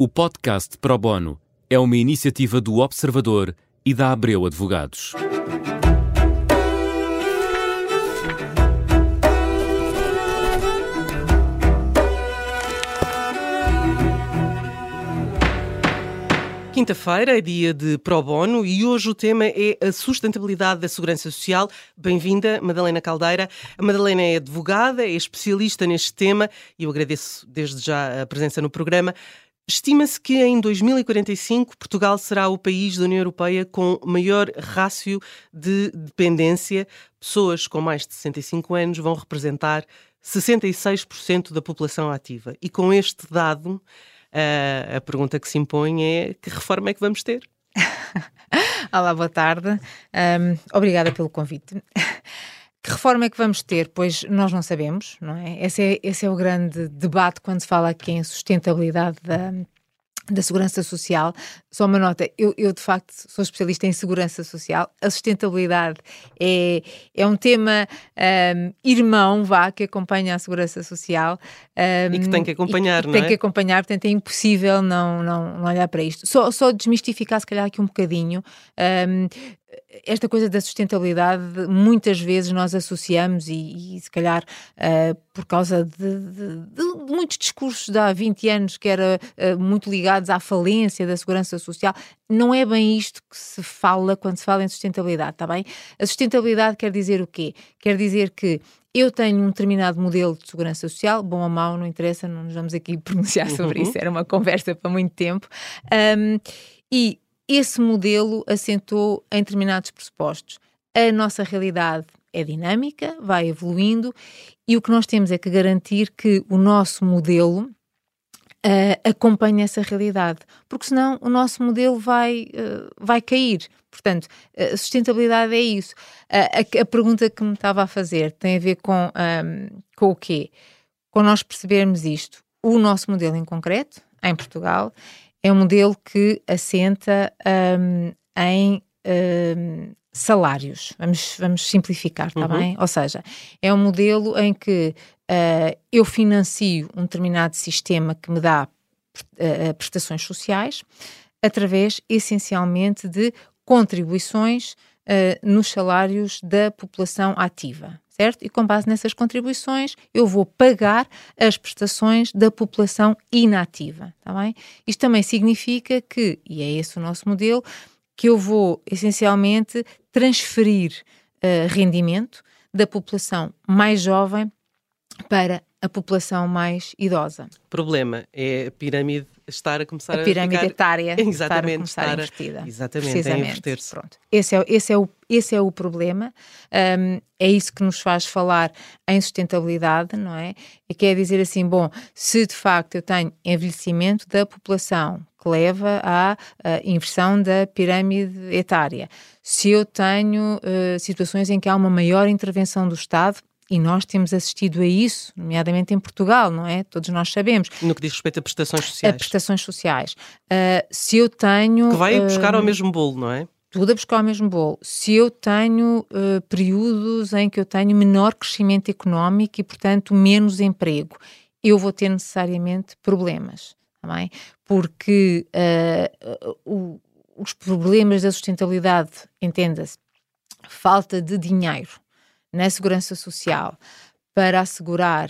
O podcast Pro Bono é uma iniciativa do Observador e da Abreu Advogados. Quinta-feira é dia de Pro Bono e hoje o tema é a sustentabilidade da segurança social. Bem-vinda, Madalena Caldeira. A Madalena é advogada, é especialista neste tema e eu agradeço desde já a presença no programa. Estima-se que em 2045 Portugal será o país da União Europeia com maior rácio de dependência. Pessoas com mais de 65 anos vão representar 66% da população ativa. E com este dado, a, pergunta que se impõe é que reforma é que vamos ter? Olá, boa tarde. Um, obrigada pelo convite. Que reforma é que vamos ter? Pois nós não sabemos, não é? Esse é, esse é o grande debate quando se fala aqui em sustentabilidade da, da segurança social. Só uma nota, eu, eu, de facto sou especialista em segurança social. A sustentabilidade é, é um tema um, irmão, vá, que acompanha a segurança social. Um, e que tem que acompanhar, não tem é? Tem que acompanhar, portanto é impossível não, não, não olhar para isto. Só, só desmistificar, se calhar, aqui um bocadinho. Um, esta coisa da sustentabilidade, muitas vezes nós associamos, e, e se calhar uh, por causa de, de, de, muitos discursos de há 20 anos que eram uh, muito ligados à falência da segurança social, não é bem isto que se fala quando se fala em sustentabilidade, está bem? A sustentabilidade quer dizer o quê? Quer dizer que eu tenho um determinado modelo de segurança social, bom ou mau, não interessa, não nos vamos aqui pronunciar sobre uhum. isso, era uma conversa para muito tempo. Um, e esse modelo assentou em determinados pressupostos. A nossa realidade é dinâmica, vai evoluindo e o que nós temos é que garantir que o nosso modelo uh, acompanhe essa realidade, porque senão o nosso modelo vai, uh, vai cair. Portanto, sustentabilidade é isso. A, a, pergunta que me estava a fazer tem a ver com, um, com o quê? Com nós percebermos isto. O nosso modelo em concreto, em Portugal, é um modelo que assenta um, em um, salários. Vamos, vamos simplificar, está uhum. bem? Ou seja, é um modelo em que uh, eu financio um determinado sistema que me dá uh, prestações sociais através, essencialmente, de contribuições uh, nos salários da população ativa certo? E com base nessas contribuições, eu vou pagar as prestações da população inativa, está bem? Isto também significa que, e é esse o nosso modelo, que eu vou essencialmente transferir uh, rendimento da população mais jovem para a população mais idosa. O problema é a pirâmide estar a começar a, a pirâmide ficar... etária exatamente, estar a começar estar a invertida. Exatamente, a inverter-se. Pronto. Esse é, esse, é o, esse é o problema. Um, é isso que nos faz falar em sustentabilidade, não é? E quer dizer assim, bom, se de facto eu tenho envelhecimento da população que leva à inversão da pirâmide etária, se eu tenho uh, situações em que há uma maior intervenção do Estado e nós temos assistido a isso, nomeadamente em Portugal, não é? Todos nós sabemos. No que diz respeito a prestações sociais. A prestações sociais. Uh, se eu tenho. Que vai buscar ao mesmo bolo, não é? Tudo a buscar ao mesmo bolo. Se eu tenho uh, períodos em que eu tenho menor crescimento económico e, portanto, menos emprego, eu vou ter necessariamente problemas, também, tá porque uh, o, os problemas da sustentabilidade, entenda-se, falta de dinheiro na segurança social para assegurar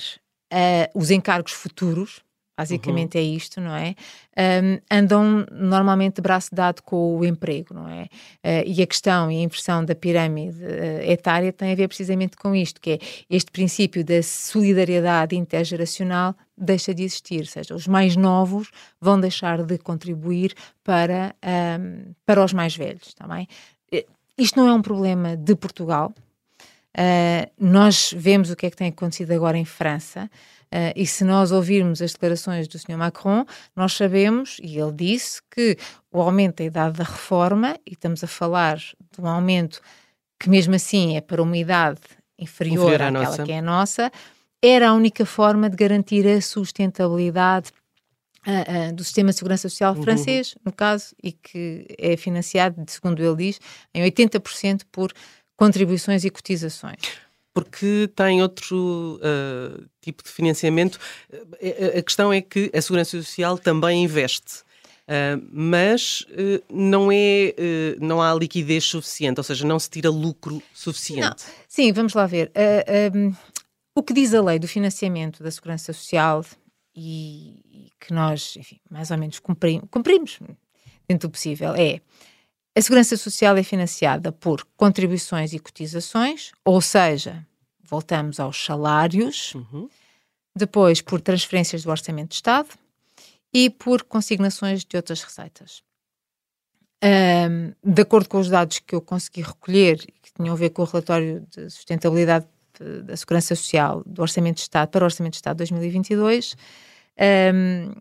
uh, os encargos futuros, basicamente uhum. é isto, não é? Um, andam normalmente de braço dado com o emprego, não é? Uh, e a questão e a inversão da pirâmide uh, etária tem a ver precisamente com isto, que é este princípio da solidariedade intergeracional deixa de existir, ou seja, os mais novos vão deixar de contribuir para, um, para os mais velhos, também. Tá isto não é um problema de Portugal, Uh, nós vemos o que é que tem acontecido agora em França. Uh, e se nós ouvirmos as declarações do Sr. Macron, nós sabemos, e ele disse, que o aumento da idade da reforma, e estamos a falar de um aumento que mesmo assim é para uma idade inferior, inferior àquela nossa. que é a nossa, era a única forma de garantir a sustentabilidade uh, uh, do sistema de segurança social uhum. francês, no caso, e que é financiado, segundo ele diz, em 80% por contribuições e cotizações. porque tem outro uh, tipo de financiamento. A questão é que a Segurança Social também investe. Uh, mas uh, não, é, uh, não há liquidez suficiente, ou seja, não se tira lucro suficiente. Não. Sim, vamos lá ver. Um, o que diz a lei do financiamento da Segurança Social e, e que nós, enfim, mais ou menos cumprimos, cumprimos dentro do possível é a Segurança Social é financiada por contribuições e cotizações, ou seja, voltamos aos salários, uhum. depois por transferências do Orçamento de Estado e por consignações de outras receitas. Um, de acordo com os dados que eu consegui recolher, que tinham a ver com o relatório de sustentabilidade da Segurança Social do Orçamento de Estado para o Orçamento de Estado de 2022, um,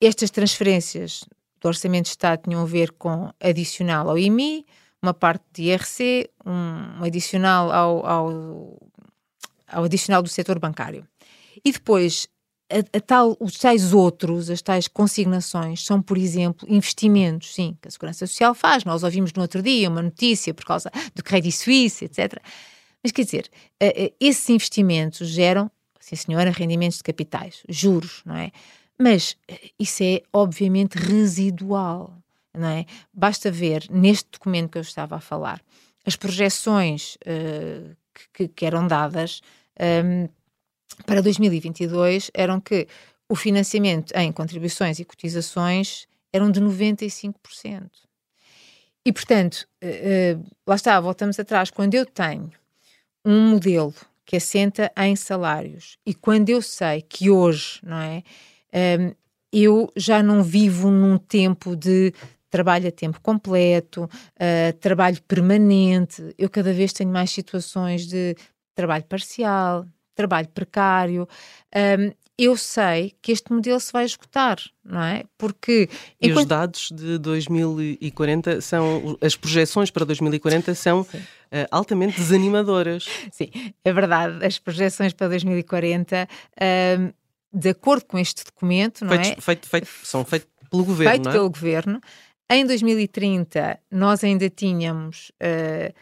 estas transferências do Orçamento de Estado tinham a ver com adicional ao IMI, uma parte de IRC, um adicional ao, ao, ao adicional do setor bancário. E depois a, a, tal, os tais outros, as tais consignações, são, por exemplo, investimentos, sim, que a Segurança Social faz. Nós ouvimos no outro dia uma notícia por causa do Credit Suisse, etc. Mas quer dizer, esses investimentos geram, sim senhora, rendimentos de capitais, juros, não é? Mas eh, isso é obviamente residual, não é? Basta ver neste documento que eu estava a falar as projeções uh, que, que, eram dadas. Um, ehm, para 2022 eram que o financiamento em contribuições e cotizações eram de 95%. E, portanto, uh, lá está, voltamos atrás. Quando eu tenho um modelo que assenta em salários e quando eu sei que hoje, não é, um, eu já não vivo num tempo de trabalho a tempo completo, uh, trabalho permanente, eu cada vez tenho mais situações de trabalho parcial, trabalho precário. Um, eu sei que este modelo se vai esgotar, não é? Porque. E enquanto... os dados de 2040 são. As projeções para 2040 são uh, altamente desanimadoras. Sim, é verdade. As projeções para 2040, um, de acordo com este documento, não feito, é? Feito, feito, são feitos pelo governo. Feito é? pelo governo. Em 2030, nós ainda tínhamos. Uh,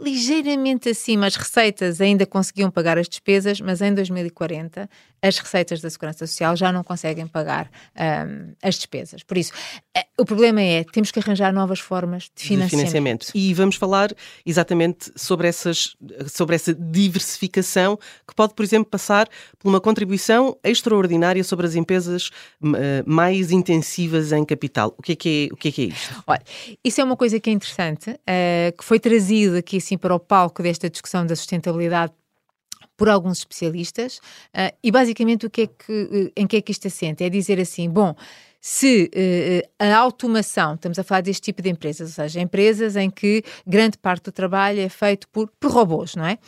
ligeiramente acima, as receitas ainda conseguiam pagar as despesas, mas em 2040 as receitas da Segurança Social já não conseguem pagar um, as despesas. Por isso, eh, o problema é temos que arranjar novas formas de financiamento. de financiamento. E vamos falar exatamente sobre, essas, sobre essa diversificação que pode, por exemplo, passar por uma contribuição extraordinária sobre as empresas uh, mais intensivas em capital. O que é que é, o que é, que é isto? Olha, isso é uma coisa que é interessante, uh, que foi trazido aqui assim para o palco desta discussão da sustentabilidade por alguns especialistas, uh, e basicamente o que é que, em que é que isto assenta? É dizer assim, bom, se uh, a automação, estamos a falar deste tipo de empresas, ou seja, empresas em que grande parte do trabalho é feito por, por robôs, não é?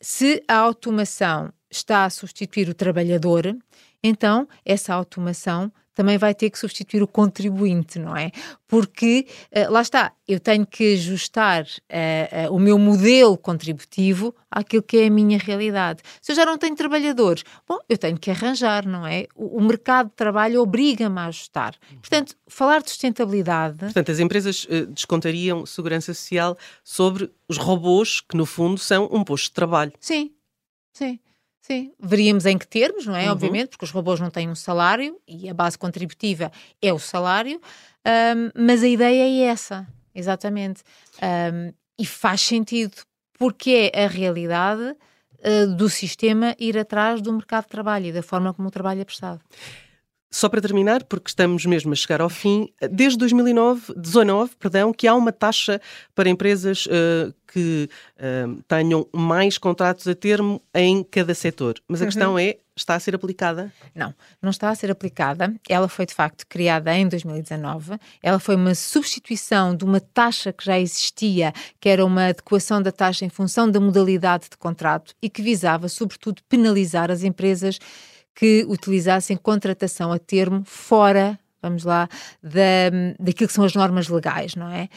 Se a automação está a substituir o trabalhador, então essa automação também vai ter que substituir o contribuinte, não é? Porque, uh, lá está, eu tenho que ajustar uh, uh, o meu modelo contributivo àquilo que é a minha realidade. Se eu já não tenho trabalhadores, bom, eu tenho que arranjar, não é? O, o mercado de trabalho obriga-me a ajustar. Portanto, falar de sustentabilidade. Portanto, as empresas descontariam segurança social sobre os robôs, que no fundo são um posto de trabalho. Sim, sim. Sim, veríamos em que termos, não é? Uhum. Obviamente, porque os robôs não têm um salário e a base contributiva é o salário, um, mas a ideia é essa, exatamente. Um, e faz sentido, porque é a realidade uh, do sistema ir atrás do mercado de trabalho e da forma como o trabalho é prestado. Só para terminar, porque estamos mesmo a chegar ao fim, desde 2009, 19, perdão, que há uma taxa para empresas uh, que uh, tenham mais contratos a termo em cada setor. Mas a uhum. questão é, está a ser aplicada? Não, não está a ser aplicada. Ela foi de facto criada em 2019. Ela foi uma substituição de uma taxa que já existia, que era uma adequação da taxa em função da modalidade de contrato e que visava, sobretudo, penalizar as empresas que utilizassem contratação a termo fora vamos lá, da, daquilo que são as normas legais, não é?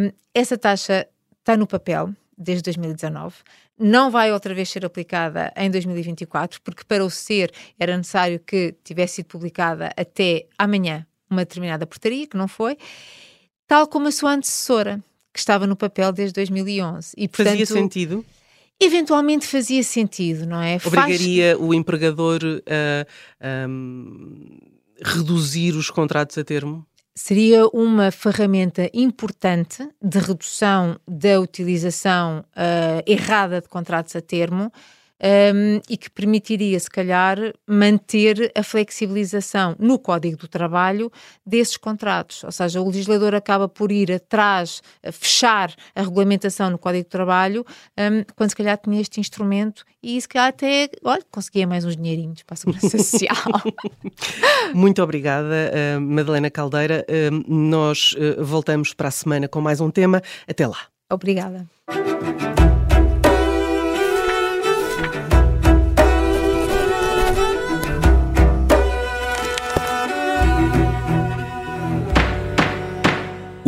Um, essa taxa está no papel desde 2019, não vai outra vez ser aplicada em 2024, porque para o ser era necessário que tivesse sido publicada até amanhã uma determinada portaria, que não foi, tal como a sua antecessora, que estava no papel desde 2011. E, portanto, Fazia sentido? Eventualmente fazia sentido, não é? Obrigaria Faz... o empregador a, um, reduzir os contratos a termo? Seria uma ferramenta importante de redução da utilização uh, errada de contratos a termo um, e que permitiria, se calhar, manter a flexibilização no Código do Trabalho desses contratos. Ou seja, o legislador acaba por ir atrás, a fechar a regulamentação no Código do Trabalho, um, quando se calhar tinha este instrumento e se calhar até, olha, conseguia mais uns dinheirinhos para a Segurança Social. Muito obrigada, uh, Madalena Caldeira. Uh, nós uh, voltamos para a semana com mais um tema. Até lá. Obrigada.